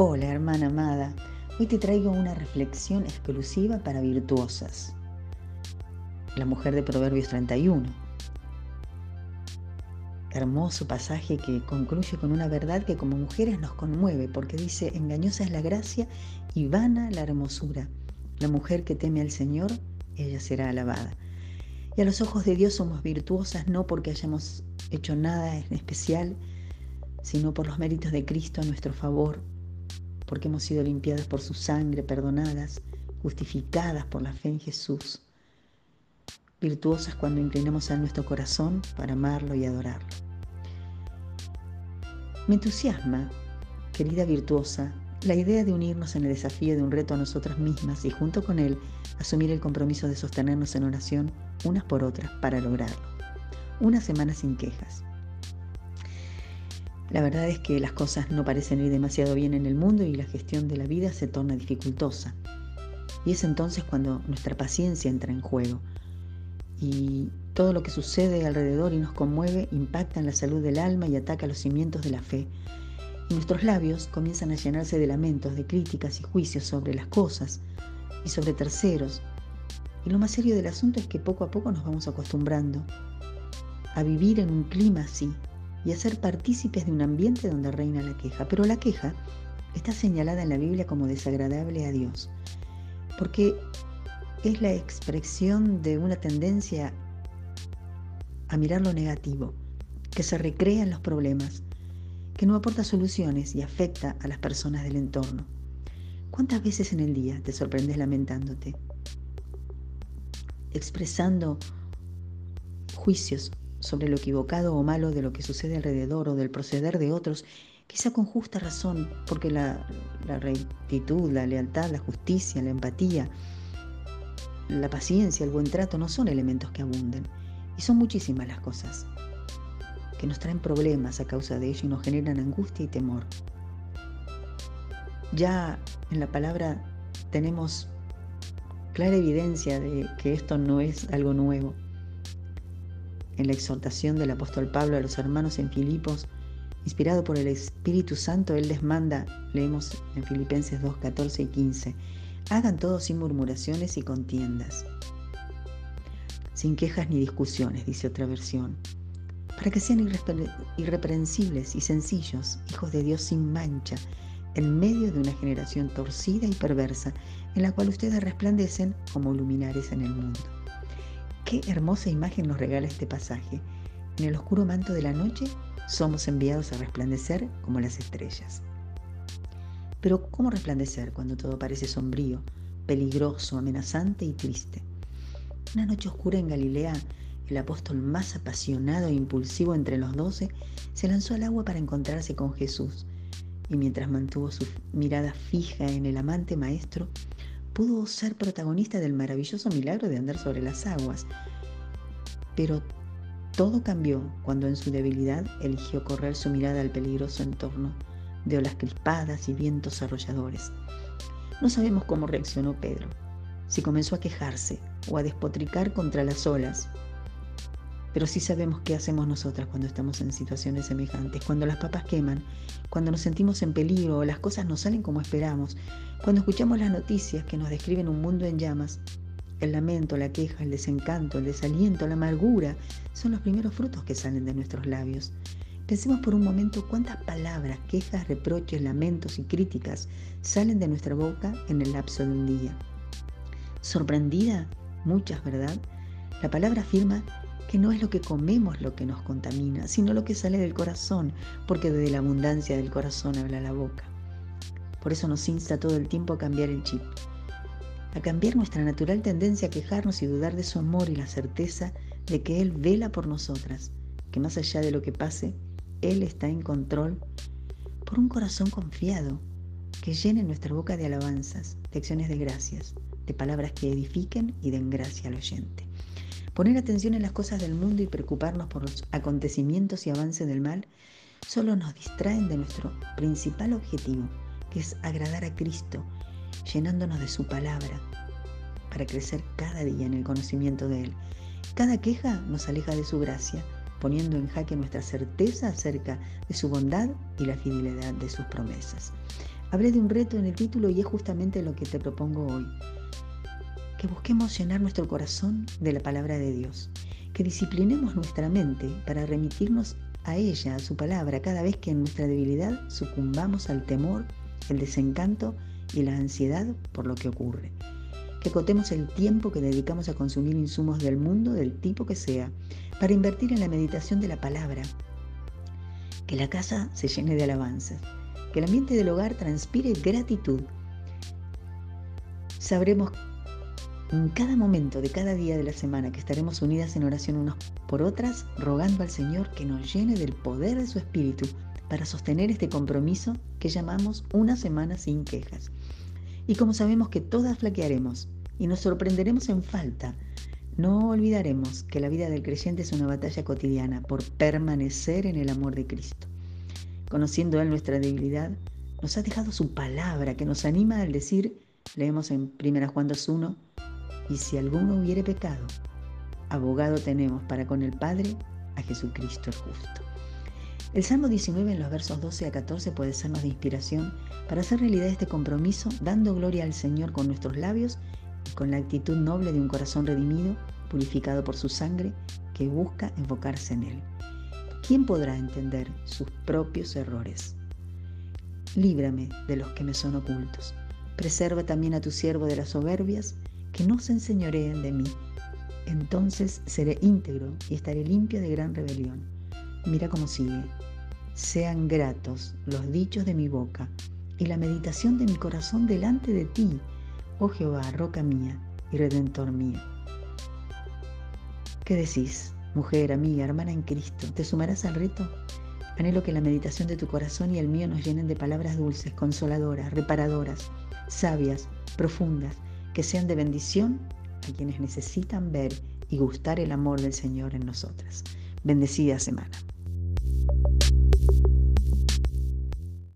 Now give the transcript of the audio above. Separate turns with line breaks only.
Hola hermana amada, hoy te traigo una reflexión exclusiva para virtuosas. La mujer de Proverbios 31. Hermoso pasaje que concluye con una verdad que como mujeres nos conmueve porque dice, engañosa es la gracia y vana la hermosura. La mujer que teme al Señor, ella será alabada. Y a los ojos de Dios somos virtuosas no porque hayamos hecho nada en especial, sino por los méritos de Cristo a nuestro favor porque hemos sido limpiadas por su sangre, perdonadas, justificadas por la fe en Jesús, virtuosas cuando inclinamos a nuestro corazón para amarlo y adorarlo. Me entusiasma, querida virtuosa, la idea de unirnos en el desafío de un reto a nosotras mismas y junto con él asumir el compromiso de sostenernos en oración unas por otras para lograrlo. Una semana sin quejas. La verdad es que las cosas no parecen ir demasiado bien en el mundo y la gestión de la vida se torna dificultosa. Y es entonces cuando nuestra paciencia entra en juego. Y todo lo que sucede alrededor y nos conmueve impacta en la salud del alma y ataca los cimientos de la fe. Y nuestros labios comienzan a llenarse de lamentos, de críticas y juicios sobre las cosas y sobre terceros. Y lo más serio del asunto es que poco a poco nos vamos acostumbrando a vivir en un clima así, y a ser partícipes de un ambiente donde reina la queja. Pero la queja está señalada en la Biblia como desagradable a Dios, porque es la expresión de una tendencia a mirar lo negativo, que se recrea en los problemas, que no aporta soluciones y afecta a las personas del entorno. ¿Cuántas veces en el día te sorprendes lamentándote? Expresando juicios sobre lo equivocado o malo de lo que sucede alrededor o del proceder de otros, quizá con justa razón, porque la, rectitud, la lealtad, la justicia, la empatía, la paciencia, el buen trato no son elementos que abunden. Y son muchísimas las cosas que nos traen problemas a causa de ello y nos generan angustia y temor. Ya en la palabra tenemos clara evidencia de que esto no es algo nuevo en la exhortación del apóstol Pablo a los hermanos en Filipos, inspirado por el Espíritu Santo, Él les manda, leemos en Filipenses 2, 14 y 15, hagan todo sin murmuraciones y contiendas, sin quejas ni discusiones, dice otra versión, para que sean irreprensibles y sencillos, hijos de Dios sin mancha, en medio de una generación torcida y perversa, en la cual ustedes resplandecen como luminares en el mundo. Qué hermosa imagen nos regala este pasaje. En el oscuro manto de la noche somos enviados a resplandecer como las estrellas. Pero ¿cómo resplandecer cuando todo parece sombrío, peligroso, amenazante y triste? Una noche oscura en Galilea, el apóstol más apasionado e impulsivo entre los doce se lanzó al agua para encontrarse con Jesús y mientras mantuvo su mirada fija en el amante maestro, pudo ser protagonista del maravilloso milagro de andar sobre las aguas. Pero todo cambió cuando en su debilidad eligió correr su mirada al peligroso entorno de olas crispadas y vientos arrolladores. No sabemos cómo reaccionó Pedro, si comenzó a quejarse o a despotricar contra las olas pero sí sabemos qué hacemos nosotras cuando estamos en situaciones semejantes, cuando las papas queman, cuando nos sentimos en peligro o las cosas no salen como esperamos, cuando escuchamos las noticias que nos describen un mundo en llamas. El lamento, la queja, el desencanto, el desaliento, la amargura son los primeros frutos que salen de nuestros labios. Pensemos por un momento cuántas palabras, quejas, reproches, lamentos y críticas salen de nuestra boca en el lapso de un día. Sorprendida, muchas, ¿verdad? La palabra afirma que no es lo que comemos lo que nos contamina, sino lo que sale del corazón, porque desde la abundancia del corazón habla la boca. Por eso nos insta todo el tiempo a cambiar el chip, a cambiar nuestra natural tendencia a quejarnos y dudar de su amor y la certeza de que Él vela por nosotras, que más allá de lo que pase, Él está en control, por un corazón confiado, que llene nuestra boca de alabanzas, de acciones de gracias, de palabras que edifiquen y den gracia al oyente. Poner atención en las cosas del mundo y preocuparnos por los acontecimientos y avances del mal solo nos distraen de nuestro principal objetivo, que es agradar a Cristo, llenándonos de su palabra, para crecer cada día en el conocimiento de Él. Cada queja nos aleja de su gracia, poniendo en jaque nuestra certeza acerca de su bondad y la fidelidad de sus promesas. Hablé de un reto en el título y es justamente lo que te propongo hoy. Que busquemos llenar nuestro corazón de la palabra de Dios. Que disciplinemos nuestra mente para remitirnos a ella, a su palabra, cada vez que en nuestra debilidad sucumbamos al temor, el desencanto y la ansiedad por lo que ocurre. Que cotemos el tiempo que dedicamos a consumir insumos del mundo, del tipo que sea, para invertir en la meditación de la palabra. Que la casa se llene de alabanzas. Que el ambiente del hogar transpire gratitud. Sabremos en cada momento de cada día de la semana que estaremos unidas en oración unos por otras, rogando al Señor que nos llene del poder de su Espíritu para sostener este compromiso que llamamos una semana sin quejas. Y como sabemos que todas flaquearemos y nos sorprenderemos en falta, no olvidaremos que la vida del creyente es una batalla cotidiana por permanecer en el amor de Cristo. Conociendo Él nuestra debilidad, nos ha dejado su palabra que nos anima al decir, leemos en 1 Juan 2.1, y si alguno hubiere pecado, abogado tenemos para con el Padre a Jesucristo el justo. El Salmo 19 en los versos 12 a 14 puede sernos de inspiración para hacer realidad este compromiso, dando gloria al Señor con nuestros labios y con la actitud noble de un corazón redimido, purificado por su sangre, que busca enfocarse en Él. ¿Quién podrá entender sus propios errores? Líbrame de los que me son ocultos. Preserva también a tu siervo de las soberbias que no se enseñoreen de mí. Entonces seré íntegro y estaré limpio de gran rebelión. Mira cómo sigue. Sean gratos los dichos de mi boca y la meditación de mi corazón delante de ti, oh Jehová, roca mía y redentor mío. ¿Qué decís, mujer, amiga, hermana en Cristo? ¿Te sumarás al reto? Anhelo que la meditación de tu corazón y el mío nos llenen de palabras dulces, consoladoras, reparadoras, sabias, profundas, que sean de bendición a quienes necesitan ver y gustar el amor del Señor en nosotras. Bendecida semana.